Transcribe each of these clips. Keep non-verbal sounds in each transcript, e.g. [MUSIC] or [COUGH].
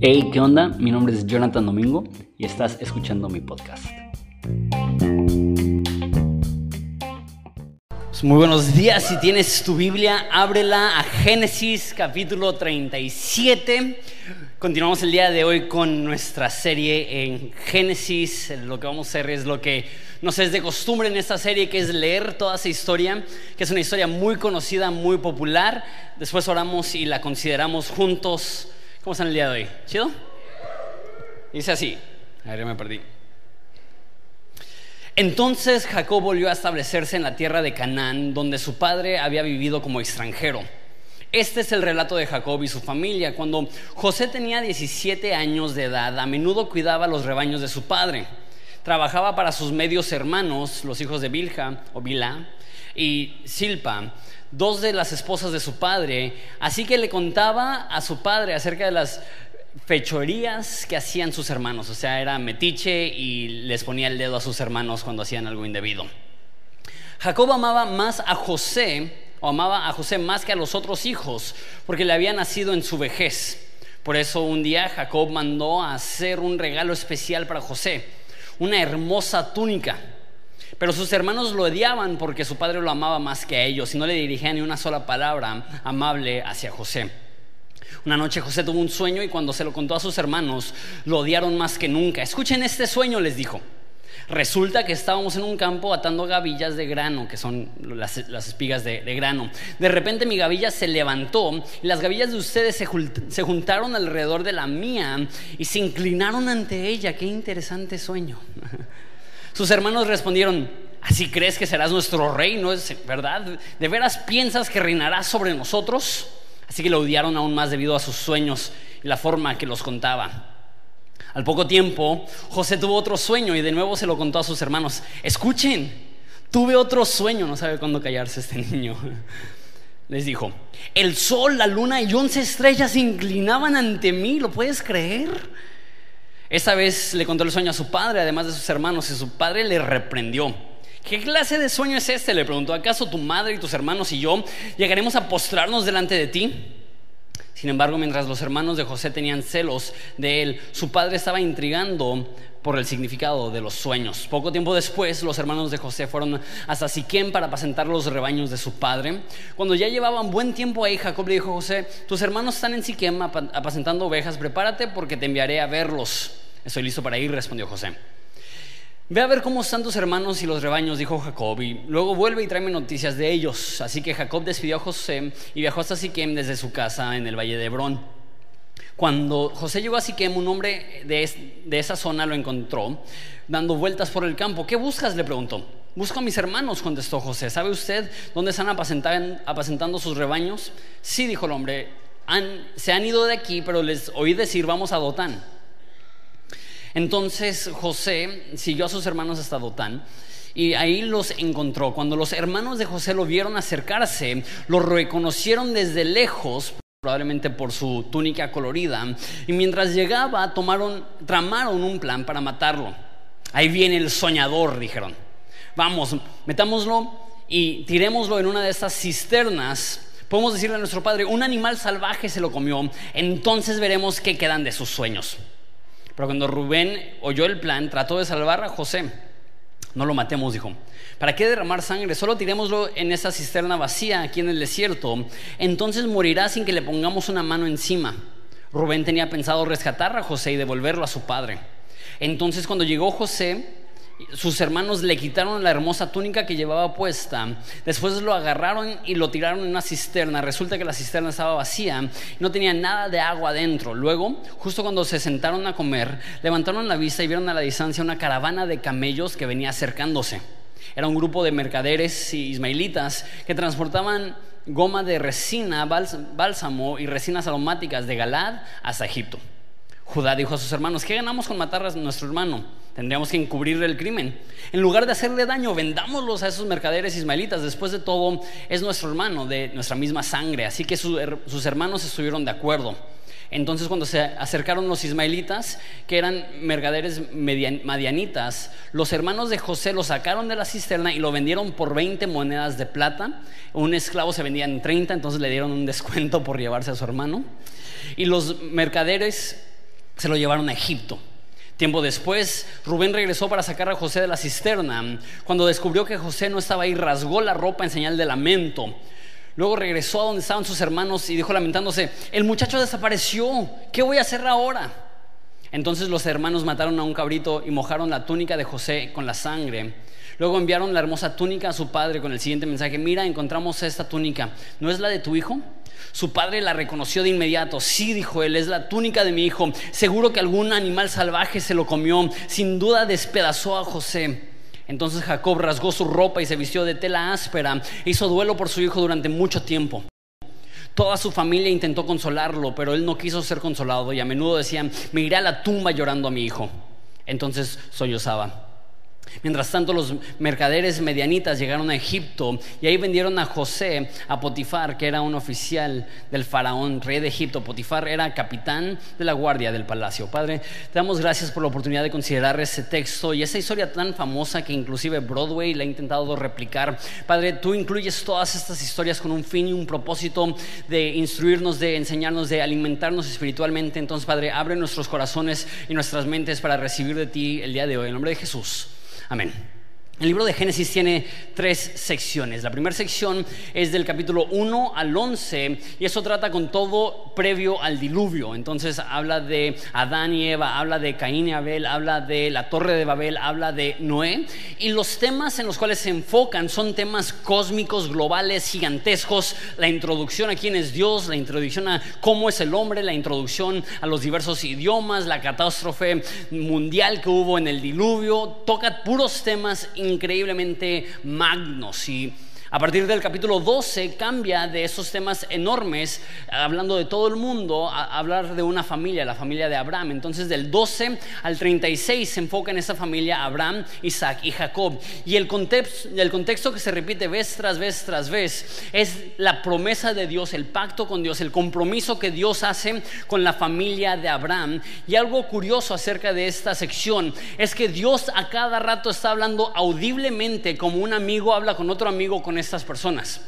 Hey, ¿qué onda? Mi nombre es Jonathan Domingo y estás escuchando mi podcast. Pues muy buenos días, si tienes tu Biblia, ábrela a Génesis capítulo 37. Continuamos el día de hoy con nuestra serie en Génesis. Lo que vamos a hacer es lo que nos es de costumbre en esta serie, que es leer toda esa historia, que es una historia muy conocida, muy popular. Después oramos y la consideramos juntos ¿Cómo están el día de hoy? ¿Chido? Dice así. A ver, ya me perdí. Entonces Jacob volvió a establecerse en la tierra de Canaán, donde su padre había vivido como extranjero. Este es el relato de Jacob y su familia. Cuando José tenía 17 años de edad, a menudo cuidaba los rebaños de su padre. Trabajaba para sus medios hermanos, los hijos de Bilha o Bilá y Silpa, dos de las esposas de su padre, así que le contaba a su padre acerca de las fechorías que hacían sus hermanos, o sea, era metiche y les ponía el dedo a sus hermanos cuando hacían algo indebido. Jacob amaba más a José, amaba a José más que a los otros hijos, porque le había nacido en su vejez. Por eso un día Jacob mandó a hacer un regalo especial para José, una hermosa túnica pero sus hermanos lo odiaban porque su padre lo amaba más que a ellos y no le dirigía ni una sola palabra amable hacia José. Una noche José tuvo un sueño y cuando se lo contó a sus hermanos lo odiaron más que nunca. Escuchen este sueño, les dijo. Resulta que estábamos en un campo atando gavillas de grano, que son las, espigas de, grano. De repente mi gavilla se levantó y las gavillas de ustedes se, se juntaron alrededor de la mía y se inclinaron ante ella. Qué interesante sueño. [LAUGHS] Sus hermanos respondieron, ¿así crees que serás nuestro rey? ¿No es verdad? ¿De veras piensas que reinarás sobre nosotros? Así que lo odiaron aún más debido a sus sueños y la forma que los contaba. Al poco tiempo, José tuvo otro sueño y de nuevo se lo contó a sus hermanos. Escuchen, tuve otro sueño, no sabe cuándo callarse este [LAUGHS] niño. Les dijo, el sol, la luna y once estrellas se inclinaban ante mí, ¿lo puedes creer? Esta vez le contó el sueño a su padre, además de sus hermanos, y su padre le reprendió. ¿Qué clase de sueño es este? Le preguntó. ¿Acaso tu madre y tus hermanos y yo llegaremos a postrarnos delante de ti? Sin embargo, mientras los hermanos de José tenían celos de él, su padre estaba intrigando por el significado de los sueños. Poco tiempo después, los hermanos de José fueron hasta Siquem para apacentar los rebaños de su padre. Cuando ya llevaban buen tiempo ahí, Jacob le dijo a José, tus hermanos están en Siquem apacentando ovejas, prepárate porque te enviaré a verlos. Estoy listo para ir, respondió José. Ve a ver cómo están tus hermanos y los rebaños, dijo Jacob, y luego vuelve y tráeme noticias de ellos. Así que Jacob despidió a José y viajó hasta Siquem desde su casa en el valle de Hebrón. Cuando José llegó a Siquem, un hombre de, esa zona lo encontró, dando vueltas por el campo. ¿Qué buscas? le preguntó. Busco a mis hermanos, contestó José. ¿Sabe usted dónde están apacentando sus rebaños? Sí, dijo el hombre. se han ido de aquí, pero les oí decir, vamos a Dotán. Entonces José siguió a sus hermanos hasta Dotán. Y ahí los encontró. Cuando los hermanos de José lo vieron acercarse, lo reconocieron desde lejos, probablemente por su túnica colorida. Y mientras llegaba, tomaron, tramaron un plan para matarlo. Ahí viene el soñador, dijeron. Vamos, metámoslo y tirémoslo en una de estas cisternas. Podemos decirle a nuestro padre, un animal salvaje se lo comió, entonces veremos qué quedan de sus sueños. Pero cuando Rubén oyó el plan, trató de salvar a José. No lo matemos, dijo. ¿Para qué derramar sangre? Solo tirémoslo en esa cisterna vacía aquí en el desierto. Entonces morirá sin que le pongamos una mano encima. Rubén tenía pensado rescatar a José y devolverlo a su padre. Entonces cuando llegó José, sus hermanos le quitaron la hermosa túnica que llevaba puesta. Después lo agarraron y lo tiraron en una cisterna. Resulta que la cisterna estaba vacía, no tenía nada de agua dentro. Luego, justo cuando se sentaron a comer, levantaron la vista y vieron a la distancia una caravana de camellos que venía acercándose. Era un grupo de mercaderes y ismaelitas que transportaban goma de resina, bálsamo y resinas aromáticas de Galad hasta Egipto. Judá dijo a sus hermanos, ¿qué ganamos con matar a nuestro hermano? Tendríamos que encubrir el crimen. En lugar de hacerle daño, vendámoslos a esos mercaderes ismaelitas. Después de todo, es nuestro hermano, de nuestra misma sangre. Así que sus hermanos estuvieron de acuerdo. Entonces cuando se acercaron los ismaelitas, que eran mercaderes madianitas, los hermanos de José lo sacaron de la cisterna y lo vendieron por 20 monedas de plata. Un esclavo se vendía en 30, entonces le dieron un [LAUGHS] descuento por llevarse a su hermano. Y los mercaderes se lo llevaron a Egipto. Tiempo después, Rubén regresó para sacar a José de la cisterna. Cuando descubrió que José no estaba ahí, rasgó la ropa en señal de lamento. Luego regresó a donde estaban sus hermanos y dijo lamentándose, el muchacho desapareció, ¿qué voy a hacer ahora? Entonces los hermanos mataron a un cabrito y mojaron la túnica de José con la sangre. Luego enviaron la hermosa túnica a su padre con el siguiente mensaje, mira, encontramos esta túnica, ¿no es la de tu hijo? Su padre la reconoció de inmediato. Sí, dijo él, es la túnica de mi hijo. Seguro que algún animal salvaje se lo comió. Sin duda despedazó a José. Entonces Jacob rasgó su ropa y se vistió de tela áspera. Hizo duelo por su hijo durante mucho tiempo. Toda su familia intentó consolarlo, pero él no quiso ser consolado y a menudo decían, me iré a la tumba llorando a mi hijo. Entonces sollozaba. Mientras tanto, los mercaderes medianitas llegaron a Egipto y ahí vendieron a José a Potifar, que era un oficial del faraón, rey de Egipto. Potifar era capitán de la guardia del palacio. Padre, te damos gracias por la oportunidad de considerar ese texto y esa historia tan famosa que inclusive Broadway le ha intentado replicar. Padre, tú incluyes todas estas historias con un fin y un propósito de instruirnos, de enseñarnos, de alimentarnos espiritualmente. Entonces, Padre, abre nuestros corazones y nuestras mentes para recibir de ti el día de hoy. En nombre de Jesús. Amén. El libro de Génesis tiene tres secciones. La primera sección es del capítulo 1 al 11 y eso trata con todo previo al diluvio. Entonces habla de Adán y Eva, habla de Caín y Abel, habla de la torre de Babel, habla de Noé. Y los temas en los cuales se enfocan son temas cósmicos, globales, gigantescos. La introducción a quién es Dios, la introducción a cómo es el hombre, la introducción a los diversos idiomas, la catástrofe mundial que hubo en el diluvio. Toca puros temas increíblemente magnos y a partir del capítulo 12 cambia de esos temas enormes, hablando de todo el mundo, a hablar de una familia, la familia de Abraham. Entonces del 12 al 36 se enfoca en esa familia Abraham, Isaac y Jacob. Y el contexto, el contexto que se repite vez tras vez tras vez es la promesa de Dios, el pacto con Dios, el compromiso que Dios hace con la familia de Abraham. Y algo curioso acerca de esta sección es que Dios a cada rato está hablando audiblemente como un amigo habla con otro amigo con estas personas.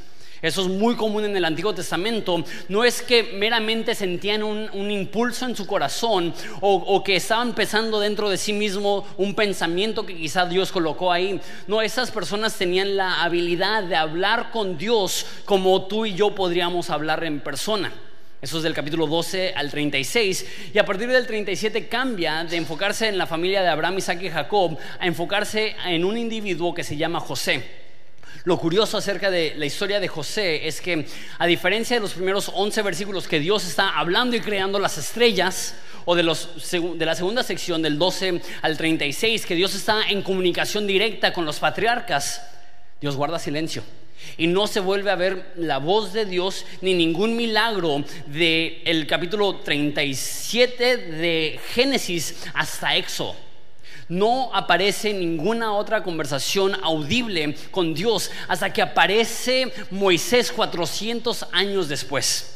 Eso es muy común en el Antiguo Testamento. No es que meramente sentían un, impulso en su corazón o, que estaban pensando dentro de sí mismo un pensamiento que quizá Dios colocó ahí. No, esas personas tenían la habilidad de hablar con Dios como tú y yo podríamos hablar en persona. Eso es del capítulo 12 al 36. Y a partir del 37 cambia de enfocarse en la familia de Abraham, Isaac y Jacob a enfocarse en un individuo que se llama José. Lo curioso acerca de la historia de José es que, a diferencia de los primeros 11 versículos que Dios está hablando y creando las estrellas, o de, los, de la segunda sección del 12 al 36, que Dios está en comunicación directa con los patriarcas, Dios guarda silencio. Y no se vuelve a ver la voz de Dios ni ningún milagro del el capítulo 37 de Génesis hasta Éxodo. No aparece ninguna otra conversación audible con Dios hasta que aparece Moisés 400 años después.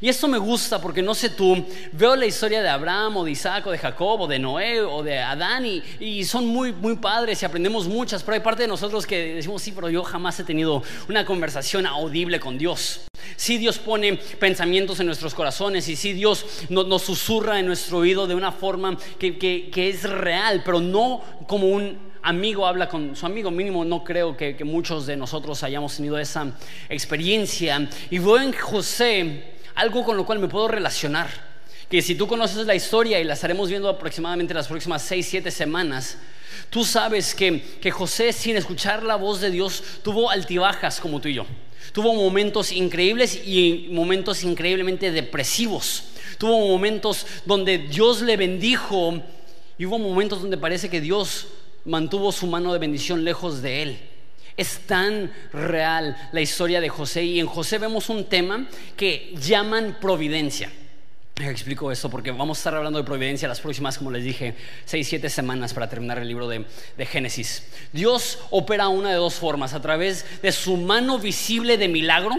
Y esto me gusta porque no sé tú, veo la historia de Abraham o de Isaac o de Jacob o de Noé o de Adán y, son muy, muy padres y aprendemos muchas, pero hay parte de nosotros que decimos, sí, pero yo jamás he tenido una conversación audible con Dios. Sí Dios pone pensamientos en nuestros corazones y sí Dios nos, susurra en nuestro oído de una forma que, es real, pero no como un amigo habla con su amigo mínimo, no creo que, que, muchos de nosotros hayamos tenido esa experiencia. Y veo José algo con lo cual me puedo relacionar. Que si tú conoces la historia y la estaremos viendo aproximadamente las próximas 6, 7 semanas, tú sabes que, que José sin escuchar la voz de Dios tuvo altibajas como tú y yo. Tuvo momentos increíbles y momentos increíblemente depresivos. Tuvo momentos donde Dios le bendijo y hubo momentos donde parece que Dios mantuvo su mano de bendición lejos de él. Es tan real la historia de José y en José vemos un tema que llaman providencia. Explico esto porque vamos a estar hablando de providencia las próximas, como les dije, seis, siete semanas para terminar el libro de, de, Génesis. Dios opera una de dos formas, a través de su mano visible de milagro,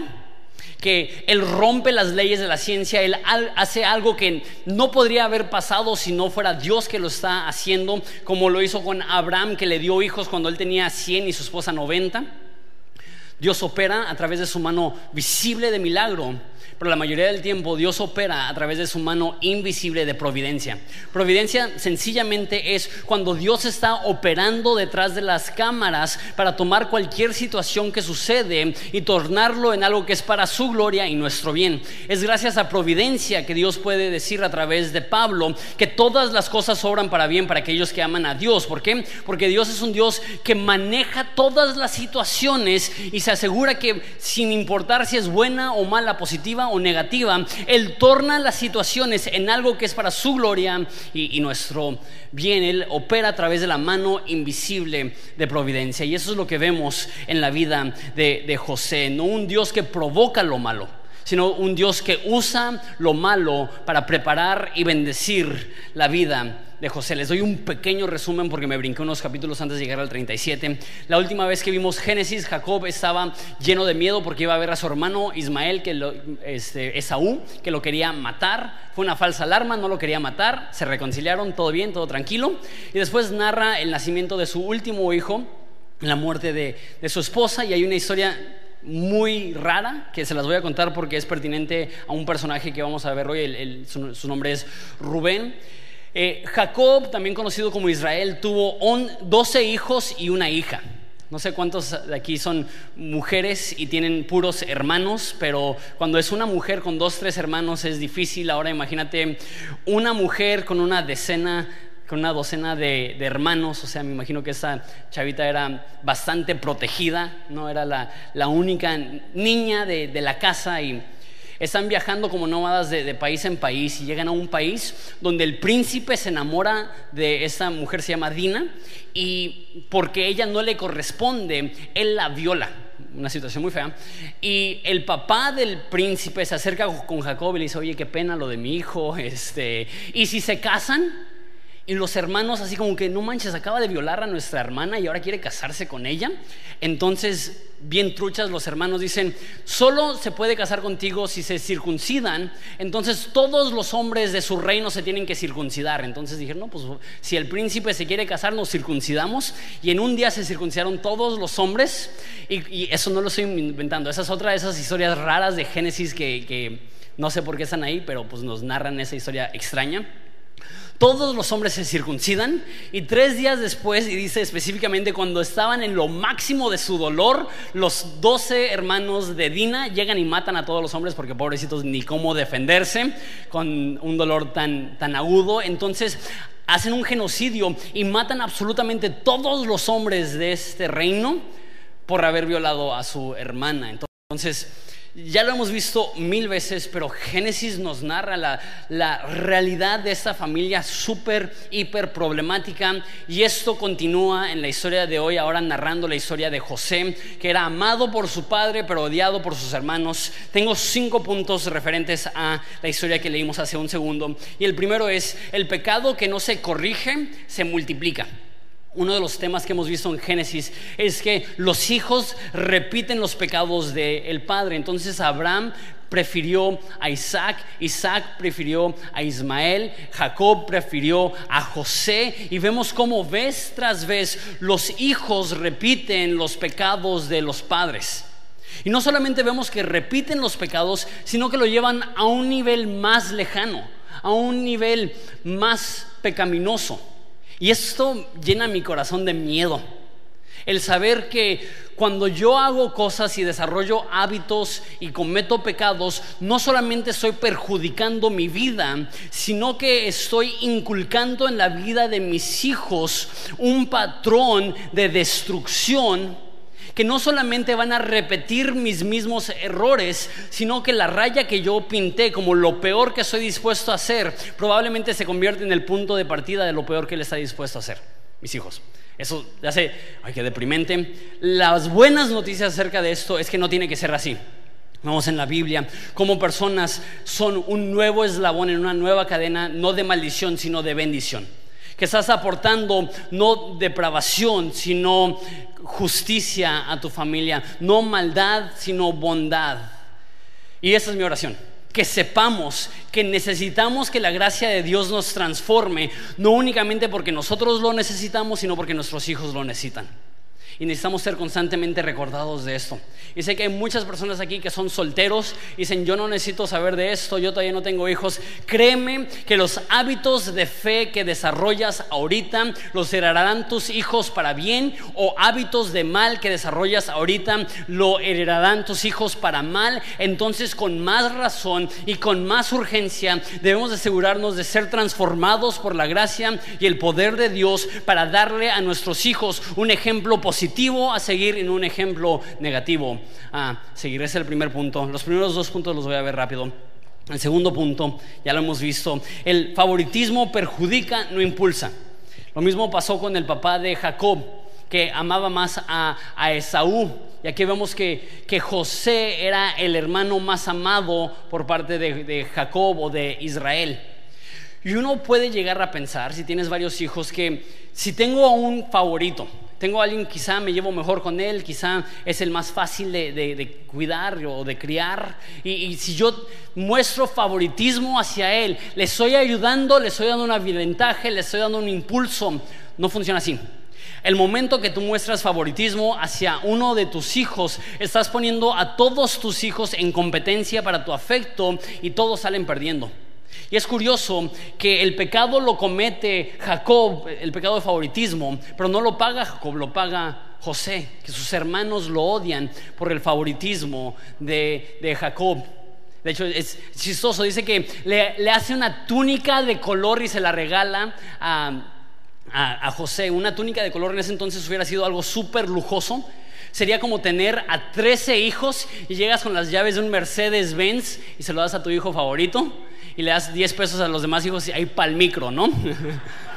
que Él rompe las leyes de la ciencia, Él hace algo que no podría haber pasado si no fuera Dios que lo está haciendo, como lo hizo con Abraham, que le dio hijos cuando él tenía 100 y su esposa 90. Dios opera a través de su mano visible de milagro pero la mayoría del tiempo Dios opera a través de su mano invisible de providencia. Providencia sencillamente es cuando Dios está operando detrás de las cámaras para tomar cualquier situación que sucede y tornarlo en algo que es para su gloria y nuestro bien. Es gracias a providencia que Dios puede decir a través de Pablo que todas las cosas obran para bien para aquellos que aman a Dios. ¿Por qué? Porque Dios es un Dios que maneja todas las situaciones y se asegura que sin importar si es buena o mala, positiva o negativa, Él torna las situaciones en algo que es para su gloria y, nuestro bien. Él opera a través de la mano invisible de providencia. Y eso es lo que vemos en la vida de, de José. No un Dios que provoca lo malo sino un Dios que usa lo malo para preparar y bendecir la vida de José. Les doy un pequeño resumen porque me brinqué unos capítulos antes de llegar al 37. La última vez que vimos Génesis, Jacob estaba lleno de miedo porque iba a ver a su hermano Ismael, que lo, este, Esaú, que lo quería matar. Fue una falsa alarma, no lo quería matar. Se reconciliaron, todo bien, todo tranquilo. Y después narra el nacimiento de su último hijo, la muerte de, su esposa, y hay una historia muy rara que se las voy a contar porque es pertinente a un personaje que vamos a ver hoy. su, nombre es Rubén. Eh, Jacob, también conocido como Israel, tuvo 12 hijos y una hija. No sé cuántos de aquí son mujeres y tienen puros hermanos, pero cuando es una mujer con dos, tres hermanos es difícil. Ahora imagínate una mujer con una decena, con una docena de, hermanos. O sea, me imagino que esa chavita era bastante protegida, no era la, única niña de la casa y están viajando como nómadas de, país en país y llegan a un país donde el príncipe se enamora de esta mujer, se llama Dina, y porque ella no le corresponde, él la viola una situación muy fea. Y el papá del príncipe se acerca con Jacob y le dice, oye, qué pena lo de mi hijo. Este, y si se casan, y los hermanos así como que, no manches, acaba de violar a nuestra hermana y ahora quiere casarse con ella. Entonces, bien truchas, los hermanos dicen, solo se puede casar contigo si se circuncidan. Entonces todos los hombres de su reino se tienen que circuncidar. Entonces dijeron, no, pues si el príncipe se quiere casar, nos circuncidamos. Y en un día se circuncidaron todos los hombres. Y, eso no lo estoy inventando. Esa es otra de esas historias raras de Génesis que, que no sé por qué están ahí, pero pues nos narran esa historia extraña todos los hombres se circuncidan y tres días después, y dice específicamente cuando estaban en lo máximo de su dolor, los doce hermanos de Dina llegan y matan a todos los hombres porque pobrecitos ni cómo defenderse con un dolor tan, tan agudo. Entonces hacen un genocidio y matan absolutamente todos los hombres de este reino por haber violado a su hermana. Entonces, ya lo hemos visto mil veces, pero Génesis nos narra la, realidad de esta familia súper, hiper problemática. Y esto continúa en la historia de hoy, ahora narrando la historia de José, que era amado por su padre, pero odiado por sus hermanos. Tengo cinco puntos referentes a la historia que leímos hace un segundo. Y el primero es, el pecado que no se corrige, se multiplica. Uno de los temas que hemos visto en Génesis es que los hijos repiten los pecados del padre. Entonces Abraham prefirió a Isaac, Isaac prefirió a Ismael, Jacob prefirió a José y vemos cómo vez tras vez los hijos repiten los pecados de los padres. Y no solamente vemos que repiten los pecados, sino que lo llevan a un nivel más lejano, a un nivel más pecaminoso. Y esto llena mi corazón de miedo. El saber que cuando yo hago cosas y desarrollo hábitos y cometo pecados, no solamente estoy perjudicando mi vida, sino que estoy inculcando en la vida de mis hijos un patrón de destrucción que no solamente van a repetir mis mismos errores, sino que la raya que yo pinté como lo peor que estoy dispuesto a hacer, probablemente se convierte en el punto de partida de lo peor que él está dispuesto a hacer, mis hijos. Eso sé, ay, qué deprimente. Las buenas noticias acerca de esto es que no tiene que ser así. Vamos en la Biblia, como personas son un nuevo eslabón en una nueva cadena, no de maldición, sino de bendición que estás aportando no depravación, sino justicia a tu familia, no maldad, sino bondad. Y esa es mi oración. Que sepamos que necesitamos que la gracia de Dios nos transforme, no únicamente porque nosotros lo necesitamos, sino porque nuestros hijos lo necesitan. Y necesitamos ser constantemente recordados de esto. Y sé que hay muchas personas aquí que son solteros y dicen, yo no necesito saber de esto, yo todavía no tengo hijos. Créeme que los hábitos de fe que desarrollas ahorita los heredarán tus hijos para bien o hábitos de mal que desarrollas ahorita lo heredarán tus hijos para mal. Entonces con más razón y con más urgencia debemos asegurarnos de ser transformados por la gracia y el poder de Dios para darle a nuestros hijos un ejemplo positivo a seguir en un ejemplo negativo a seguir. Ese es el primer punto. Los primeros dos puntos los voy a ver rápido. El segundo punto, ya lo hemos visto, el favoritismo perjudica, no impulsa. Lo mismo pasó con el papá de Jacob, que amaba más a, Esaú. Y aquí vemos que, que, José era el hermano más amado por parte de, de Jacob o de Israel. Y uno puede llegar a pensar, si tienes varios hijos, que si tengo un favorito, tengo a alguien, quizá me llevo mejor con él, quizá es el más fácil de, cuidar o de criar. Y, si yo muestro favoritismo hacia él, le estoy ayudando, le estoy dando una ventaja, le estoy dando un impulso. No funciona así. El momento que tú muestras favoritismo hacia uno de tus hijos, estás poniendo a todos tus hijos en competencia para tu afecto y todos salen perdiendo. Y es curioso que el pecado lo comete Jacob, el pecado de favoritismo, pero no lo paga Jacob, lo paga José, que sus hermanos lo odian por el favoritismo de, Jacob. De hecho, es chistoso, dice que le, hace una túnica de color y se la regala a, a José. Una túnica de color en ese entonces hubiera sido algo súper lujoso. Sería como tener a 13 hijos y llegas con las llaves de un Mercedes Benz y se lo das a tu hijo favorito y le das 10 pesos a los demás hijos y ahí para micro, ¿no? [LAUGHS]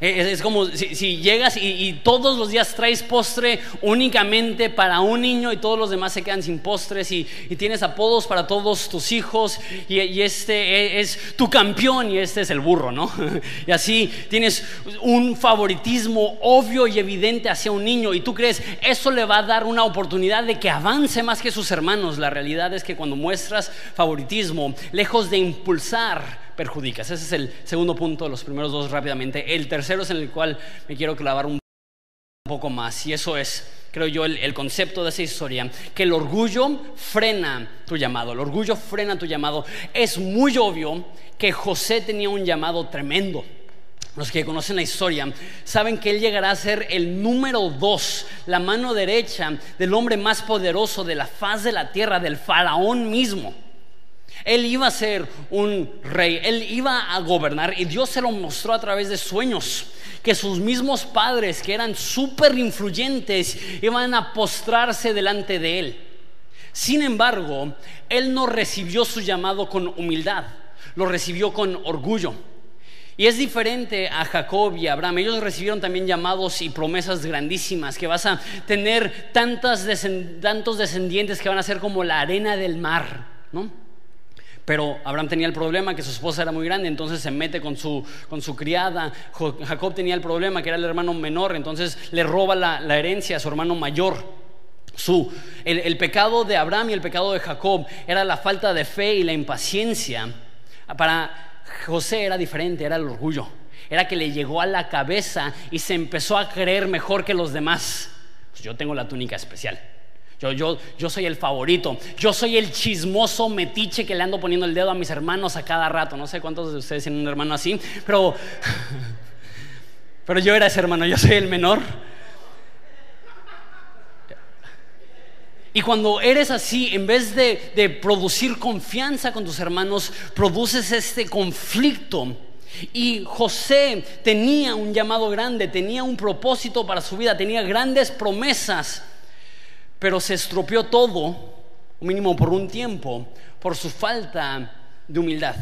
Es, como si, llegas y, todos los días traes postre únicamente para un niño y todos los demás se quedan sin postres y, tienes apodos para todos tus hijos y, este e, es, tu campeón y este es el burro, ¿no? [LAUGHS] Y así tienes un favoritismo obvio y evidente hacia un niño y tú crees eso le va a dar una oportunidad de que avance más que sus hermanos. La realidad es que cuando muestras favoritismo, lejos de impulsar perjudicas. Ese es el segundo punto los primeros dos rápidamente. El tercero es en el cual me quiero clavar un poco más y eso es, creo yo, el, concepto de esa historia, que el orgullo frena tu llamado, el orgullo frena tu llamado. Es muy obvio que José tenía un llamado tremendo. Los que conocen la historia saben que él llegará a ser el número dos, la mano derecha del hombre más poderoso de la faz de la tierra, del faraón mismo. Él iba a ser un rey, él iba a gobernar y Dios se lo mostró a través de sueños, que sus mismos padres, que eran súper influyentes, iban a postrarse delante de él. Sin embargo, él no recibió su llamado con humildad, lo recibió con orgullo. Y es diferente a Jacob y Abraham. Ellos recibieron también llamados y promesas grandísimas, que vas a tener tantos descendientes que van a ser como la arena del mar, ¿no? Pero Abraham tenía el problema que su esposa era muy grande, entonces se mete con su, con su criada. Jacob tenía el problema que era el hermano menor, entonces le roba la, herencia a su hermano mayor. Su, el, el, pecado de Abraham y el pecado de Jacob era la falta de fe y la impaciencia. Para José era diferente, era el orgullo. Era que le llegó a la cabeza y se empezó a creer mejor que los demás. Pues yo tengo la túnica especial. Yo, soy el favorito. Yo soy el chismoso metiche que le ando poniendo el dedo a mis hermanos a cada rato. No sé cuántos de ustedes tienen un hermano así, pero, [LAUGHS] pero yo era ese hermano, yo soy el menor. Y cuando eres así, en vez de producir confianza con tus hermanos, produces este conflicto. Y José tenía un llamado grande, tenía un propósito para su vida, tenía grandes promesas pero se estropeó todo, mínimo por un tiempo, por su falta de humildad.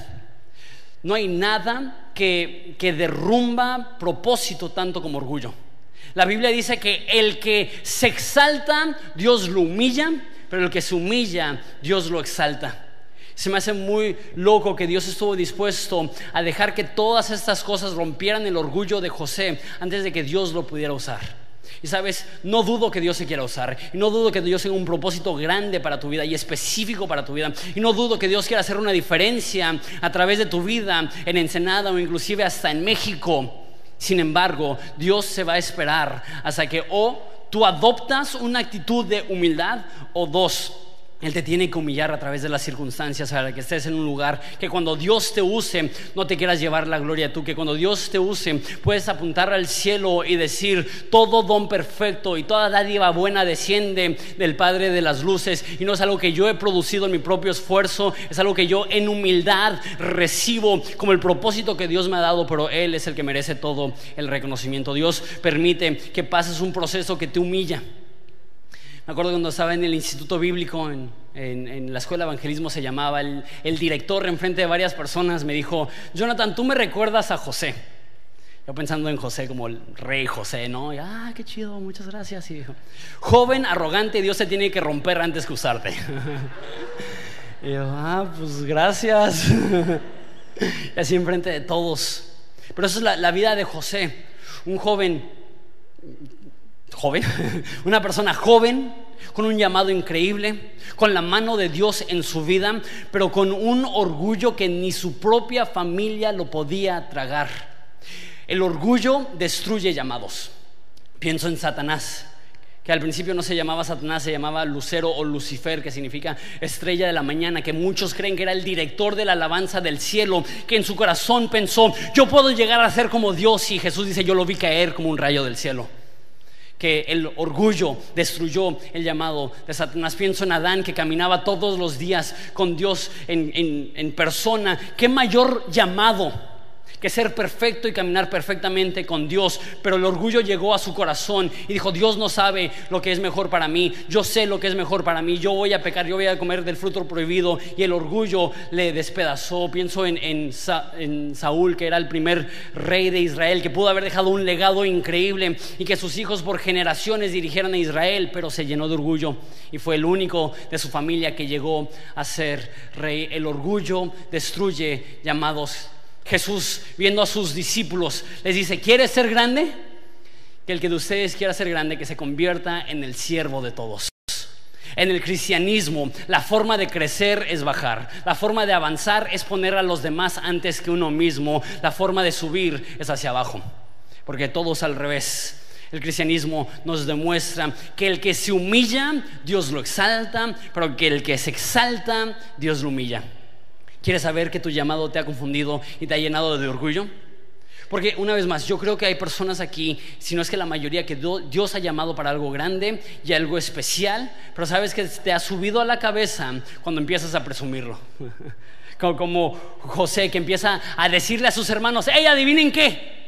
No hay nada que, que derrumba propósito tanto como orgullo. La Biblia dice que el que se exalta, Dios lo humilla, pero el que se humilla, Dios lo exalta. Se me hace muy loco que Dios estuvo dispuesto a dejar que todas estas cosas rompieran el orgullo de José antes de que Dios lo pudiera usar. Y sabes, no dudo que Dios se quiera usar. Y no dudo que Dios tenga un propósito grande para tu vida y específico para tu vida. Y no dudo que Dios quiera hacer una diferencia a través de tu vida en Ensenada o inclusive hasta en México. Sin embargo, Dios se va a esperar hasta que o tú adoptas una actitud de humildad o dos, él te tiene que humillar a través de las circunstancias para que estés en un lugar que cuando Dios te use no te quieras llevar la gloria tú, que cuando Dios te use puedes apuntar al cielo y decir todo don perfecto y toda dádiva buena desciende del Padre de las luces y no es algo que yo he producido en mi propio esfuerzo, es algo que yo en humildad recibo como el propósito que Dios me ha dado, pero Él es el que merece todo el reconocimiento. Dios permite que pases un proceso que te humilla. Me acuerdo cuando estaba en el instituto bíblico, en, la escuela de evangelismo se llamaba, el, director enfrente de varias personas me dijo, Jonathan, tú me recuerdas a José. Yo pensando en José como el rey José, ¿no? ah, qué chido, muchas gracias. Y dijo, joven, arrogante, Dios se tiene que romper antes que usarte. [LAUGHS] y yo, ah, pues gracias. [LAUGHS] y así enfrente de todos. Pero eso es la vida de José, un joven joven, [LAUGHS] una persona joven, con un llamado increíble, con la mano de Dios en su vida, pero con un orgullo que ni su propia familia lo podía tragar. El orgullo destruye llamados. Pienso en Satanás, que al principio no se llamaba Satanás, se llamaba Lucero o Lucifer, que significa estrella de la mañana, que muchos creen que era el director de la alabanza del cielo, que en su corazón pensó, yo puedo llegar a ser como Dios, y Jesús dice, yo lo vi caer como un rayo del cielo que el orgullo destruyó el llamado de Satanás. Pienso en Adán que caminaba todos los días con Dios en, en persona. ¿Qué mayor llamado? Que ser perfecto y caminar perfectamente con Dios, pero el orgullo llegó a su corazón y dijo, Dios no sabe lo que es mejor para mí, yo sé lo que es mejor para mí, yo voy a pecar, yo voy a comer del fruto prohibido y el orgullo le despedazó. Pienso en, en, Saúl, que era el primer rey de Israel, que pudo haber dejado un legado increíble y que sus hijos por generaciones dirigieran a Israel, pero se llenó de orgullo y fue el único de su familia que llegó a ser rey. El orgullo destruye llamados Jesús, viendo a sus discípulos, les dice, ¿quieres ser grande? Que el que de ustedes quiera ser grande, que se convierta en el siervo de todos. En el cristianismo, la forma de crecer es bajar, la forma de avanzar es poner a los demás antes que uno mismo, la forma de subir es hacia abajo, porque todo es al revés. El cristianismo nos demuestra que el que se humilla, Dios lo exalta, pero que el que se exalta, Dios lo humilla. ¿Quieres saber que tu llamado te ha confundido y te ha llenado de orgullo? Porque una vez más, yo creo que hay personas aquí, si no es que la mayoría, que Dios ha llamado para algo grande y algo especial, pero sabes que te ha subido a la cabeza cuando empiezas a presumirlo. [LAUGHS] Como, José que empieza a decirle a sus hermanos, hey, adivinen qué,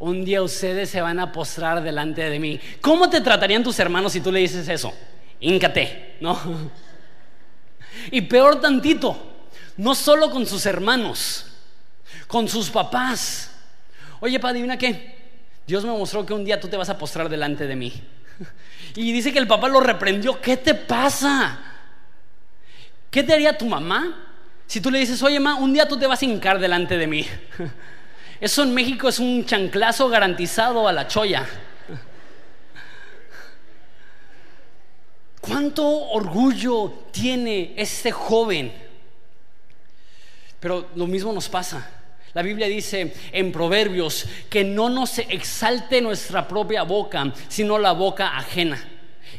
un día ustedes se van a postrar delante de mí. ¿Cómo te tratarían tus hermanos si tú le dices eso? Íncate, ¿no? [LAUGHS] Y peor tantito, no solo con sus hermanos, con sus papás. Oye, pa, adivina qué. Dios me mostró que un día tú te vas a postrar delante de mí. [LAUGHS] Y dice que el papá lo reprendió. ¿Qué te pasa? ¿Qué te haría tu mamá si tú le dices, oye, ma, un día tú te vas a hincar delante de mí? [LAUGHS] Eso en México es un chanclazo garantizado a la choya. [LAUGHS] ¿Cuánto orgullo tiene este joven? Pero lo mismo nos pasa. La Biblia dice en Proverbios que no nos exalte nuestra propia boca, sino la boca ajena.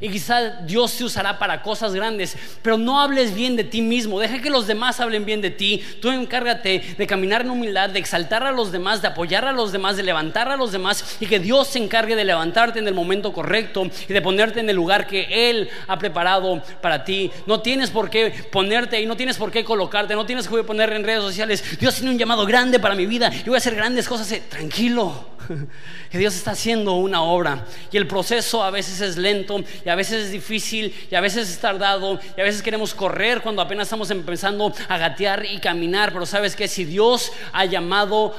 Y quizá Dios te usará para cosas grandes, pero no hables bien de ti mismo. Deja que los demás hablen bien de ti. Tú encárgate de caminar en humildad, de exaltar a los demás, de apoyar a los demás, de levantar a los demás y que Dios se encargue de levantarte en el momento correcto y de ponerte en el lugar que Él ha preparado para ti. No tienes por qué ponerte y no tienes por qué colocarte, no tienes que poner en redes sociales. Dios tiene un llamado grande para mi vida. Yo voy a hacer grandes cosas. Eh, tranquilo. [LAUGHS] que Dios está haciendo una obra. Y el proceso a veces es lento y a veces es difícil y a veces es tardado y a veces queremos correr cuando apenas estamos empezando a gatear y caminar, pero sabes que si Dios ha llamado,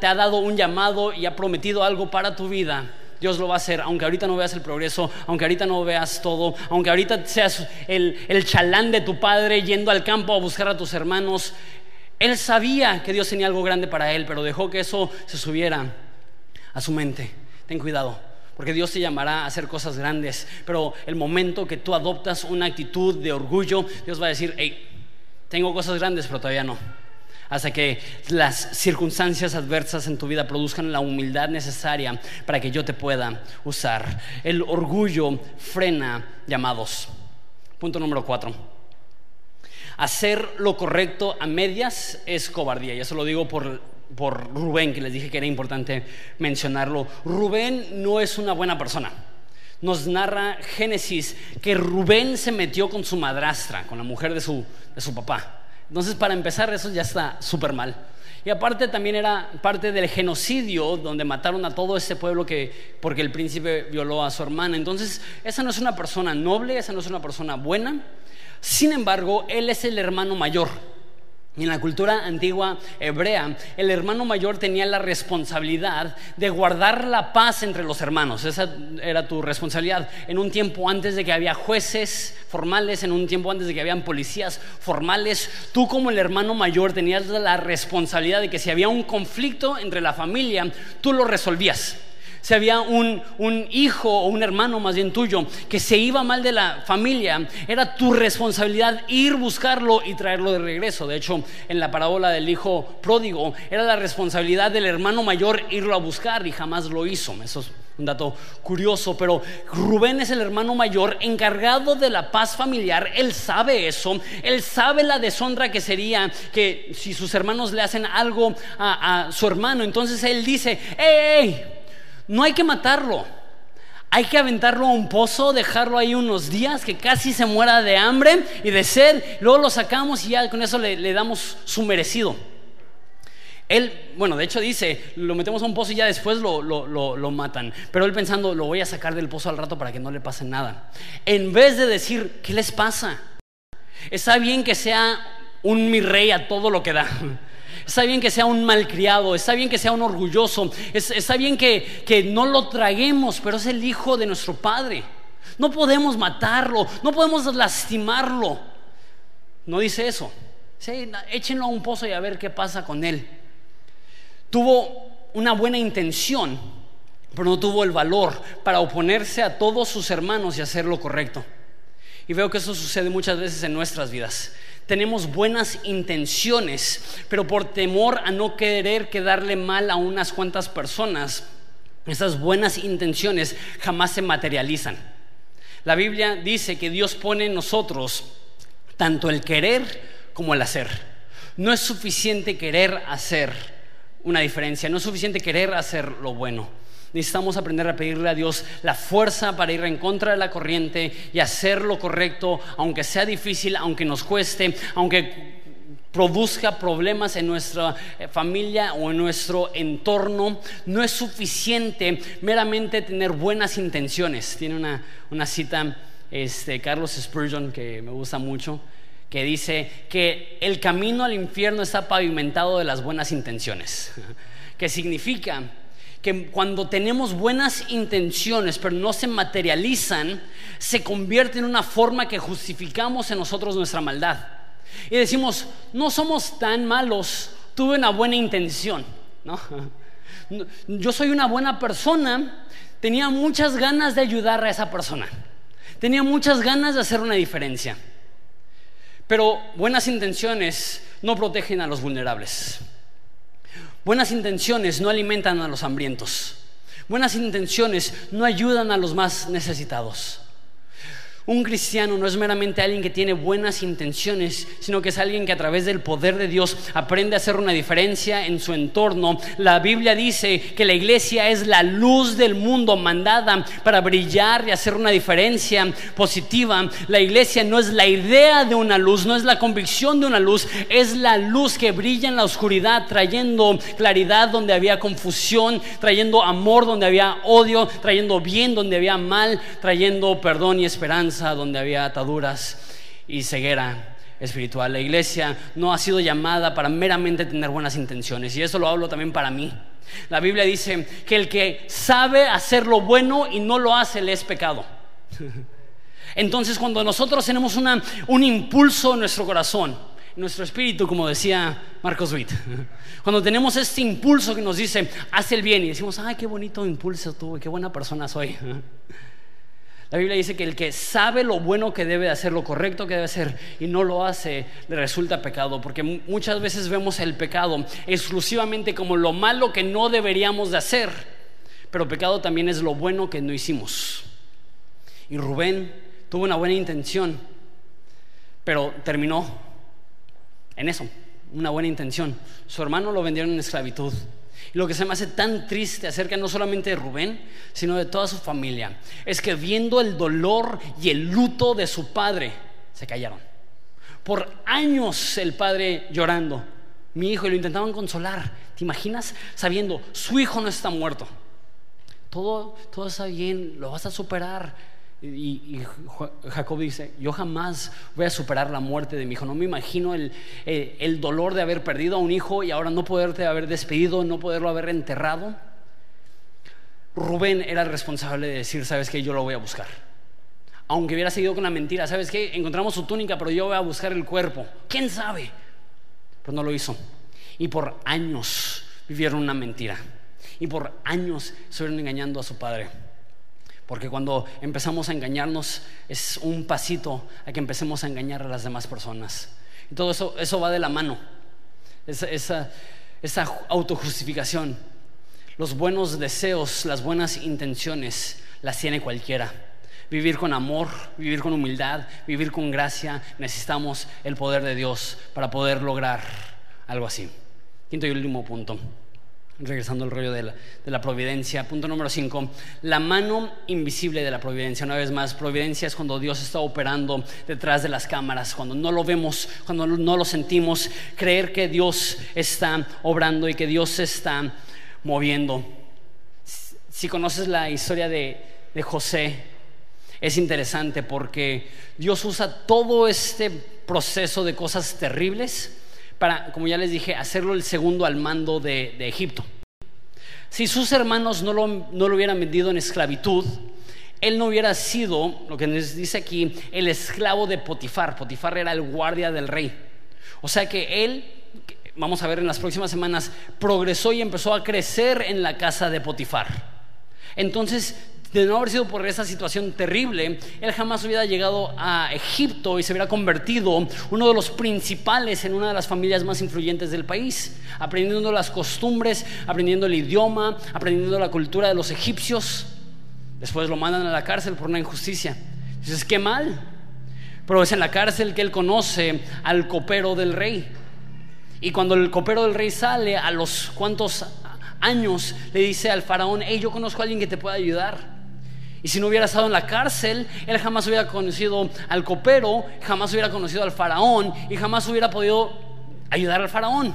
te ha dado un llamado y ha prometido algo para tu vida, Dios lo va a hacer, aunque ahorita no veas el progreso, aunque ahorita no veas todo, aunque ahorita seas el, el chalán de tu padre yendo al campo a buscar a tus hermanos. Él sabía que Dios tenía algo grande para él, pero dejó que eso se subiera a su mente. Ten cuidado, porque Dios te llamará a hacer cosas grandes, pero el momento que tú adoptas una actitud de orgullo, Dios va a decir, hey, tengo cosas grandes, pero todavía no. Hasta que las circunstancias adversas en tu vida produzcan la humildad necesaria para que yo te pueda usar. El orgullo frena llamados. Punto número cuatro. Hacer lo correcto a medias es cobardía. Y eso lo digo por, por Rubén, que les dije que era importante mencionarlo. Rubén no es una buena persona. Nos narra Génesis que Rubén se metió con su madrastra, con la mujer de su, de su papá. Entonces, para empezar, eso ya está súper mal. Y aparte también era parte del genocidio donde mataron a todo ese pueblo que porque el príncipe violó a su hermana. Entonces, esa no es una persona noble, esa no es una persona buena. Sin embargo, él es el hermano mayor. En la cultura antigua hebrea, el hermano mayor tenía la responsabilidad de guardar la paz entre los hermanos. Esa era tu responsabilidad. En un tiempo antes de que había jueces formales, en un tiempo antes de que habían policías formales, tú como el hermano mayor tenías la responsabilidad de que si había un conflicto entre la familia, tú lo resolvías si había un, hijo o un hermano más bien tuyo que se iba mal de la familia, era tu responsabilidad ir buscarlo y traerlo de regreso. De hecho, en la parábola del hijo pródigo, era la responsabilidad del hermano mayor irlo a buscar y jamás lo hizo. Eso es un dato curioso, pero Rubén es el hermano mayor encargado de la paz familiar. Él sabe eso, él sabe la deshonra que sería que si sus hermanos le hacen algo a, a su hermano, entonces él dice, ¡Ey! No hay que matarlo. Hay que aventarlo a un pozo, dejarlo ahí unos días, que casi se muera de hambre y de sed. Luego lo sacamos y ya con eso le, damos su merecido. Él, bueno, de hecho dice, lo metemos a un pozo y ya después lo, lo, matan. Pero él pensando, lo voy a sacar del pozo al rato para que no le pase nada. En vez de decir, ¿qué les pasa? Está bien que sea un mi rey a todo lo que da. Está bien que sea un malcriado, está bien que sea un orgulloso, está bien que, que no lo traguemos, pero es el hijo de nuestro Padre. No podemos matarlo, no podemos lastimarlo. No dice eso. Sí, échenlo a un pozo y a ver qué pasa con él. Tuvo una buena intención, pero no tuvo el valor para oponerse a todos sus hermanos y hacer lo correcto. Y veo que eso sucede muchas veces en nuestras vidas tenemos buenas intenciones, pero por temor a no querer quedarle mal a unas cuantas personas, esas buenas intenciones jamás se materializan. La Biblia dice que Dios pone en nosotros tanto el querer como el hacer. No es suficiente querer hacer una diferencia, no es suficiente querer hacer lo bueno. Necesitamos aprender a pedirle a Dios la fuerza para ir en contra de la corriente y hacer lo correcto, aunque sea difícil, aunque nos cueste, aunque produzca problemas en nuestra eh, familia o en nuestro entorno. No es suficiente meramente tener buenas intenciones. Tiene una, cita este, Carlos Spurgeon que me gusta mucho, que dice que el camino al infierno está pavimentado de las buenas intenciones, [LAUGHS] que significa que cuando tenemos buenas intenciones pero no se materializan, se convierte en una forma que justificamos en nosotros nuestra maldad. Y decimos, no somos tan malos, tuve una buena intención. [LAUGHS] Yo soy una buena persona, tenía muchas ganas de ayudar a esa persona, tenía muchas ganas de hacer una diferencia. Pero buenas intenciones no protegen a los vulnerables. Buenas intenciones no alimentan a los hambrientos. Buenas intenciones no ayudan a los más necesitados. Un cristiano no es meramente alguien que tiene buenas intenciones, sino que es alguien que a través del poder de Dios aprende a hacer una diferencia en su entorno. La Biblia dice que la iglesia es la luz del mundo mandada para brillar y hacer una diferencia positiva. La iglesia no es la idea de una luz, no es la convicción de una luz, es la luz que brilla en la oscuridad, trayendo claridad donde había confusión, trayendo amor donde había odio, trayendo bien donde había mal, trayendo perdón y esperanza donde había ataduras y ceguera espiritual. La iglesia no ha sido llamada para meramente tener buenas intenciones y eso lo hablo también para mí. La Biblia dice que el que sabe hacer lo bueno y no lo hace le es pecado. [LAUGHS] Entonces cuando nosotros tenemos una, un impulso en nuestro corazón, nuestro espíritu, como decía Marcos Witt. [LAUGHS] Cuando tenemos este impulso que nos dice, haz el bien, y decimos, ay, qué bonito impulso tuve, qué buena persona soy. [LAUGHS] La Biblia dice que el que sabe lo bueno que debe hacer, lo correcto que debe hacer y no lo hace, le resulta pecado. Porque muchas veces vemos el pecado exclusivamente como lo malo que no deberíamos de hacer. Pero pecado también es lo bueno que no hicimos. Y Rubén tuvo una buena intención, pero terminó en eso, una buena intención. Su hermano lo vendieron en esclavitud. Y lo que se me hace tan triste acerca no solamente de Rubén, sino de toda su familia, es que viendo el dolor y el luto de su padre, se callaron. Por años el padre llorando, mi hijo, y lo intentaban consolar. ¿Te imaginas? Sabiendo, su hijo no está muerto. Todo, todo está bien, lo vas a superar y, Jacob dice, yo jamás voy a superar la muerte de mi hijo. No me imagino el, el, dolor de haber perdido a un hijo y ahora no poderte haber despedido, no poderlo haber enterrado. Rubén era el responsable de decir, sabes que yo lo voy a buscar. Aunque hubiera seguido con la mentira, sabes que encontramos su túnica, pero yo voy a buscar el cuerpo. ¿Quién sabe? Pero no lo hizo. Y por años vivieron una mentira. Y por años estuvieron engañando a su padre. Porque cuando empezamos a engañarnos es un pasito a que empecemos a engañar a las demás personas. Y todo eso, eso va de la mano. Esa, esa, esa autojustificación. Los buenos deseos, las buenas intenciones las tiene cualquiera. Vivir con amor, vivir con humildad, vivir con gracia, necesitamos el poder de Dios para poder lograr algo así. Quinto y último punto regresando al rollo de la, providencia. Punto número 5, la mano invisible de la providencia. Una vez más, providencia es cuando Dios está operando detrás de las cámaras, cuando no lo vemos, cuando no lo sentimos, creer que Dios está obrando y que Dios se está moviendo. Si conoces la historia de, de José, es interesante porque Dios usa todo este proceso de cosas terribles para, como ya les dije, hacerlo el segundo al mando de, Egipto. Si sus hermanos no lo, no lo hubieran vendido en esclavitud, él no hubiera sido, lo que nos dice aquí, el esclavo de Potifar. Potifar era el guardia del rey. O sea que él, vamos a ver en las próximas semanas, progresó y empezó a crecer en la casa de Potifar. Entonces de no haber sido por esa situación terrible, él jamás hubiera llegado a Egipto y se hubiera convertido uno de los principales en una de las familias más influyentes del país, aprendiendo las costumbres, aprendiendo el idioma, aprendiendo la cultura de los egipcios. Después lo mandan a la cárcel por una injusticia. Dices, qué mal. Pero es en la cárcel que él conoce al copero del rey. Y cuando el copero del rey sale, a los cuantos años, le dice al faraón, hey, yo conozco a alguien que te pueda ayudar. Y si no hubiera estado en la cárcel, él jamás hubiera conocido al copero, jamás hubiera conocido al faraón y jamás hubiera podido ayudar al faraón.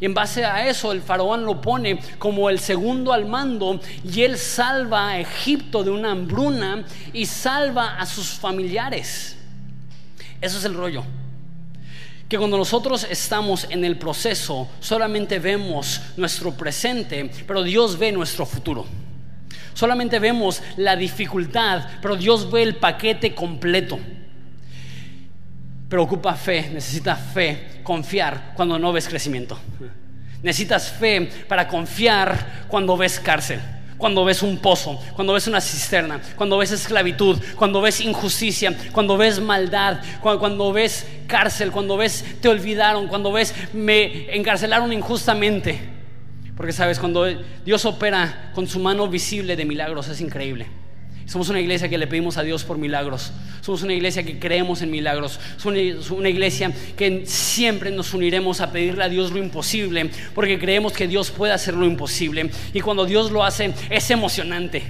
Y en base a eso el faraón lo pone como el segundo al mando y él salva a Egipto de una hambruna y salva a sus familiares. Eso es el rollo. Que cuando nosotros estamos en el proceso solamente vemos nuestro presente, pero Dios ve nuestro futuro. Solamente vemos la dificultad, pero Dios ve el paquete completo. Pero ocupa fe, necesita fe, confiar cuando no ves crecimiento. Necesitas fe para confiar cuando ves cárcel, cuando ves un pozo, cuando ves una cisterna, cuando ves esclavitud, cuando ves injusticia, cuando ves maldad, cuando, cuando ves cárcel, cuando ves te olvidaron, cuando ves me encarcelaron injustamente. Porque sabes, cuando Dios opera con su mano visible de milagros es increíble. Somos una iglesia que le pedimos a Dios por milagros. Somos una iglesia que creemos en milagros. Somos una iglesia que siempre nos uniremos a pedirle a Dios lo imposible, porque creemos que Dios puede hacer lo imposible. Y cuando Dios lo hace, es emocionante.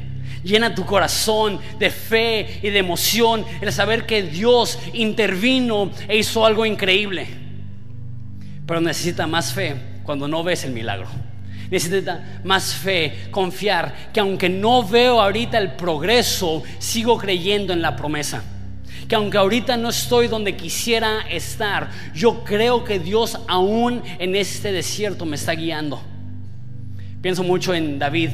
Llena tu corazón de fe y de emoción el saber que Dios intervino e hizo algo increíble. Pero necesita más fe cuando no ves el milagro. Necesita más fe, confiar que aunque no veo ahorita el progreso, sigo creyendo en la promesa. Que aunque ahorita no estoy donde quisiera estar, yo creo que Dios aún en este desierto me está guiando. Pienso mucho en David,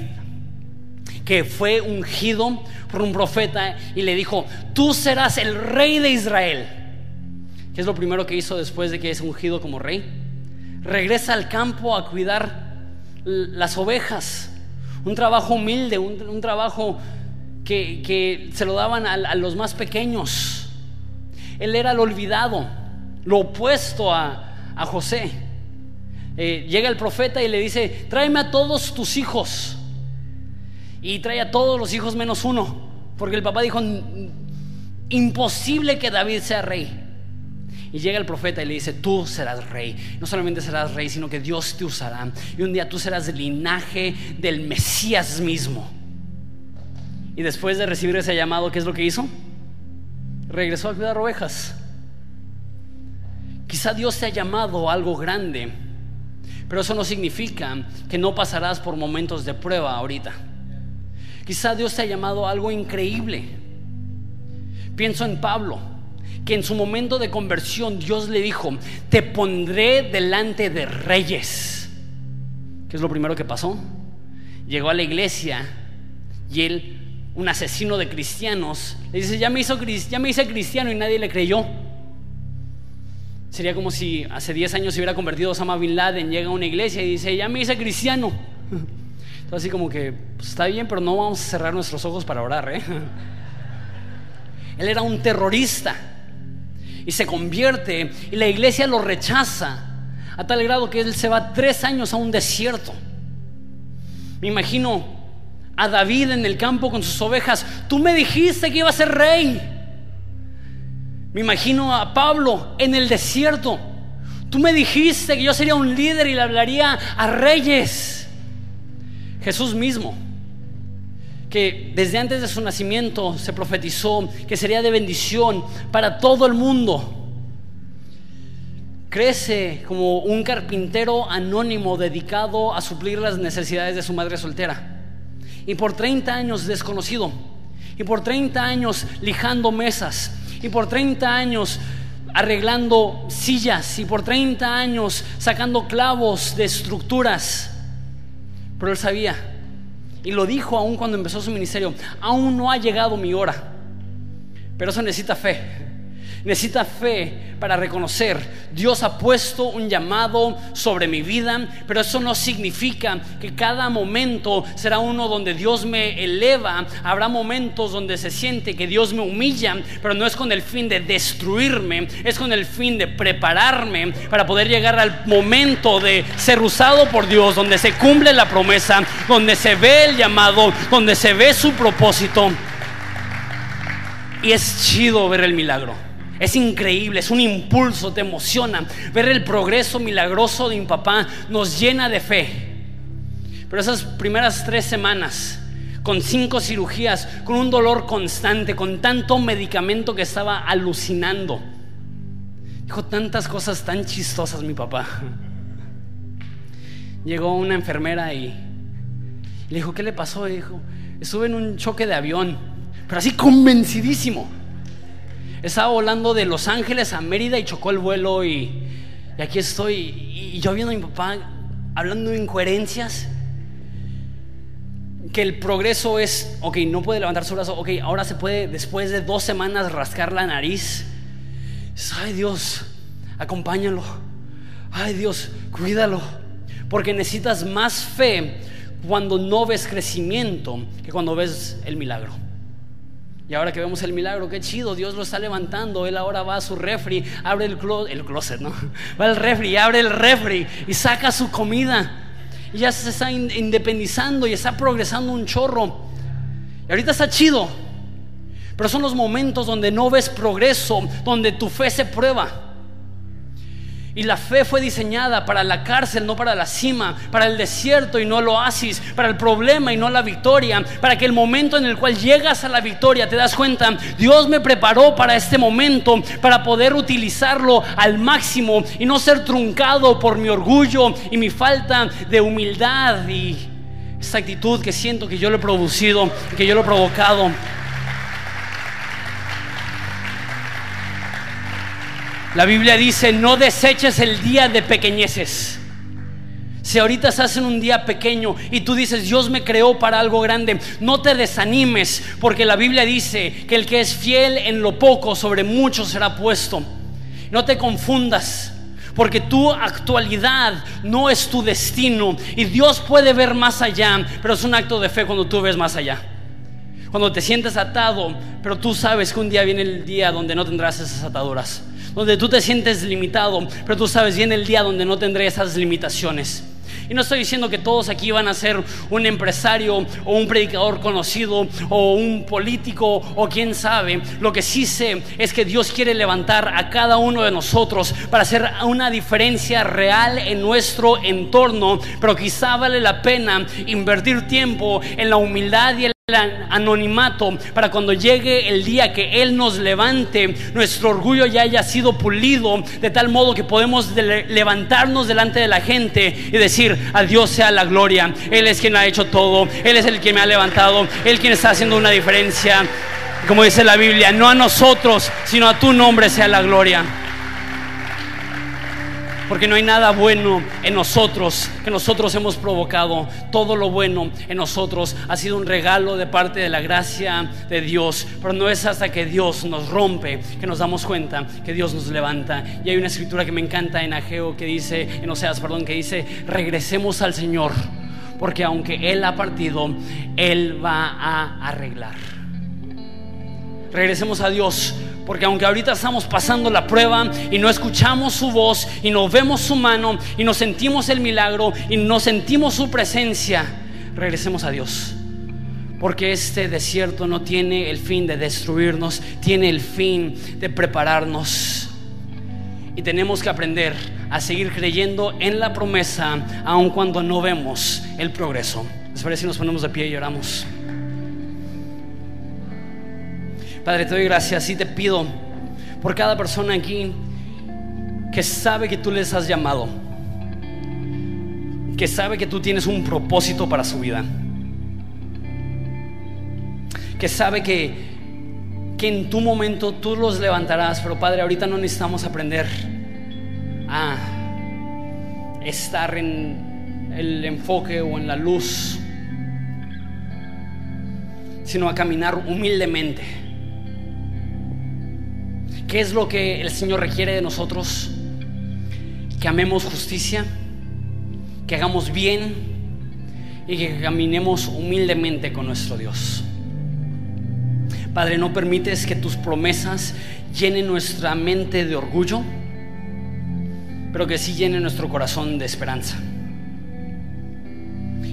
que fue ungido por un profeta y le dijo, tú serás el rey de Israel. ¿Qué es lo primero que hizo después de que es ungido como rey? Regresa al campo a cuidar las ovejas. Un trabajo humilde, un, trabajo que, se lo daban a, los más pequeños. Él era el olvidado, lo opuesto a, José. Eh, llega el profeta y le dice, tráeme a todos tus hijos. Y trae a todos los hijos menos uno. Porque el papá dijo, imposible que David sea rey. Y llega el profeta y le dice, tú serás rey. No solamente serás rey, sino que Dios te usará. Y un día tú serás del linaje del Mesías mismo. Y después de recibir ese llamado, ¿qué es lo que hizo? Regresó a cuidar ovejas. Quizá Dios te ha llamado a algo grande, pero eso no significa que no pasarás por momentos de prueba ahorita. Quizá Dios te ha llamado a algo increíble. Pienso en Pablo que en su momento de conversión Dios le dijo, te pondré delante de reyes. ¿Qué es lo primero que pasó? Llegó a la iglesia y él, un asesino de cristianos, le dice, ya me, hizo, ya me hice cristiano y nadie le creyó. Sería como si hace 10 años se hubiera convertido Osama Bin Laden, llega a una iglesia y dice, ya me hice cristiano. Entonces así como que, pues, está bien, pero no vamos a cerrar nuestros ojos para orar. ¿eh? [LAUGHS] Él era un terrorista y se convierte y la iglesia lo rechaza a tal grado que él se va tres años a un desierto. Me imagino a David en el campo con sus ovejas. Tú me dijiste que iba a ser rey. Me imagino a Pablo en el desierto. Tú me dijiste que yo sería un líder y le hablaría a reyes. Jesús mismo que desde antes de su nacimiento se profetizó que sería de bendición para todo el mundo. Crece como un carpintero anónimo dedicado a suplir las necesidades de su madre soltera. Y por 30 años desconocido. Y por 30 años lijando mesas. Y por 30 años arreglando sillas. Y por 30 años sacando clavos de estructuras. Pero él sabía y lo dijo aún cuando empezó su ministerio, aún no ha llegado mi hora. Pero eso necesita fe. Necesita fe para reconocer, Dios ha puesto un llamado sobre mi vida, pero eso no significa que cada momento será uno donde Dios me eleva. Habrá momentos donde se siente que Dios me humilla, pero no es con el fin de destruirme, es con el fin de prepararme para poder llegar al momento de ser usado por Dios, donde se cumple la promesa, donde se ve el llamado, donde se ve su propósito. Y es chido ver el milagro. Es increíble, es un impulso, te emociona. Ver el progreso milagroso de mi papá nos llena de fe. Pero esas primeras tres semanas, con cinco cirugías, con un dolor constante, con tanto medicamento que estaba alucinando, dijo tantas cosas tan chistosas mi papá. Llegó una enfermera y le dijo, ¿qué le pasó? dijo, estuve en un choque de avión, pero así convencidísimo. Estaba volando de Los Ángeles a Mérida y chocó el vuelo y, aquí estoy. Y, yo viendo a mi papá hablando de incoherencias. Que el progreso es, ok, no puede levantar su brazo, ok, ahora se puede después de dos semanas rascar la nariz. Ay Dios, acompáñalo. Ay Dios, cuídalo. Porque necesitas más fe cuando no ves crecimiento que cuando ves el milagro. Y ahora que vemos el milagro, qué chido, Dios lo está levantando. Él ahora va a su refri, abre el, el closet, ¿no? [LAUGHS] Va al refri, abre el refri y saca su comida. Y ya se está independizando y está progresando un chorro. Y ahorita está chido. Pero son los momentos donde no ves progreso, donde tu fe se prueba. Y la fe fue diseñada para la cárcel, no para la cima, para el desierto y no el oasis, para el problema y no la victoria, para que el momento en el cual llegas a la victoria te das cuenta, Dios me preparó para este momento, para poder utilizarlo al máximo y no ser truncado por mi orgullo y mi falta de humildad y esta actitud que siento que yo lo he producido, que yo lo he provocado. La Biblia dice, no deseches el día de pequeñeces. Si ahorita estás en un día pequeño y tú dices, Dios me creó para algo grande, no te desanimes, porque la Biblia dice que el que es fiel en lo poco, sobre mucho será puesto. No te confundas. Porque tu actualidad no es tu destino. Y Dios puede ver más allá. Pero es un acto de fe cuando tú ves más allá. Cuando te sientes atado, pero tú sabes que un día viene el día donde no tendrás esas ataduras. Donde tú te sientes limitado, pero tú sabes viene el día donde no tendré esas limitaciones. Y no estoy diciendo que todos aquí van a ser un empresario o un predicador conocido o un político o quién sabe. Lo que sí sé es que Dios quiere levantar a cada uno de nosotros para hacer una diferencia real en nuestro entorno. Pero quizá vale la pena invertir tiempo en la humildad y el anonimato para cuando llegue el día que Él nos levante, nuestro orgullo ya haya sido pulido de tal modo que podemos levantarnos delante de la gente y decir, a Dios sea la gloria, Él es quien ha hecho todo, Él es el que me ha levantado, Él quien está haciendo una diferencia, como dice la Biblia, no a nosotros, sino a tu nombre sea la gloria porque no hay nada bueno en nosotros que nosotros hemos provocado. Todo lo bueno en nosotros ha sido un regalo de parte de la gracia de Dios, pero no es hasta que Dios nos rompe que nos damos cuenta que Dios nos levanta. Y hay una escritura que me encanta en Ageo que dice, en Oseas, perdón, que dice, regresemos al Señor, porque aunque Él ha partido, Él va a arreglar. Regresemos a Dios porque aunque ahorita estamos pasando la prueba y no escuchamos su voz y no vemos su mano y no sentimos el milagro y no sentimos su presencia, regresemos a Dios. Porque este desierto no tiene el fin de destruirnos, tiene el fin de prepararnos. Y tenemos que aprender a seguir creyendo en la promesa aun cuando no vemos el progreso. ¿Les parece si nos ponemos de pie y lloramos? Padre, te doy gracias y te pido por cada persona aquí que sabe que tú les has llamado, que sabe que tú tienes un propósito para su vida, que sabe que, que en tu momento tú los levantarás, pero Padre, ahorita no necesitamos aprender a estar en el enfoque o en la luz, sino a caminar humildemente ¿Qué es lo que el Señor requiere de nosotros? Que amemos justicia, que hagamos bien y que caminemos humildemente con nuestro Dios. Padre, no permites que tus promesas llenen nuestra mente de orgullo, pero que sí llenen nuestro corazón de esperanza.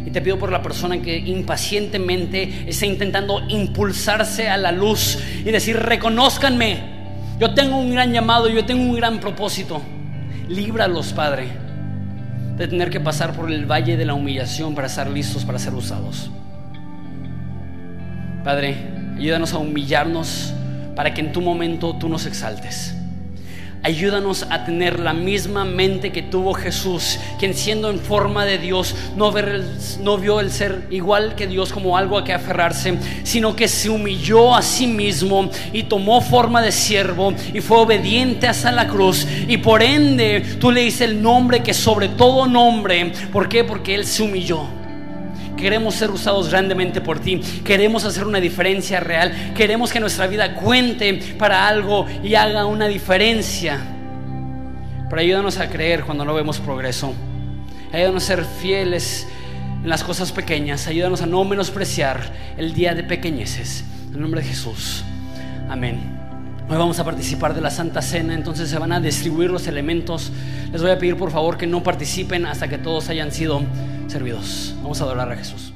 Y te pido por la persona que impacientemente está intentando impulsarse a la luz y decir, reconózcanme, yo tengo un gran llamado, yo tengo un gran propósito. Líbralos, Padre, de tener que pasar por el valle de la humillación para estar listos para ser usados. Padre, ayúdanos a humillarnos para que en tu momento tú nos exaltes. Ayúdanos a tener la misma mente que tuvo Jesús, quien siendo en forma de Dios no, vio el ser igual que Dios como algo a que aferrarse, sino que se humilló a sí mismo y tomó forma de siervo y fue obediente hasta la cruz. Y por ende tú le dices el nombre que sobre todo nombre. ¿Por qué? Porque Él se humilló. Queremos ser usados grandemente por ti. Queremos hacer una diferencia real. Queremos que nuestra vida cuente para algo y haga una diferencia. Pero ayúdanos a creer cuando no vemos progreso. Ayúdanos a ser fieles en las cosas pequeñas. Ayúdanos a no menospreciar el día de pequeñeces. En nombre de Jesús. Amén. Hoy vamos a participar de la Santa Cena, entonces se van a distribuir los elementos. Les voy a pedir por favor que no participen hasta que todos hayan sido servidos. Vamos a adorar a Jesús.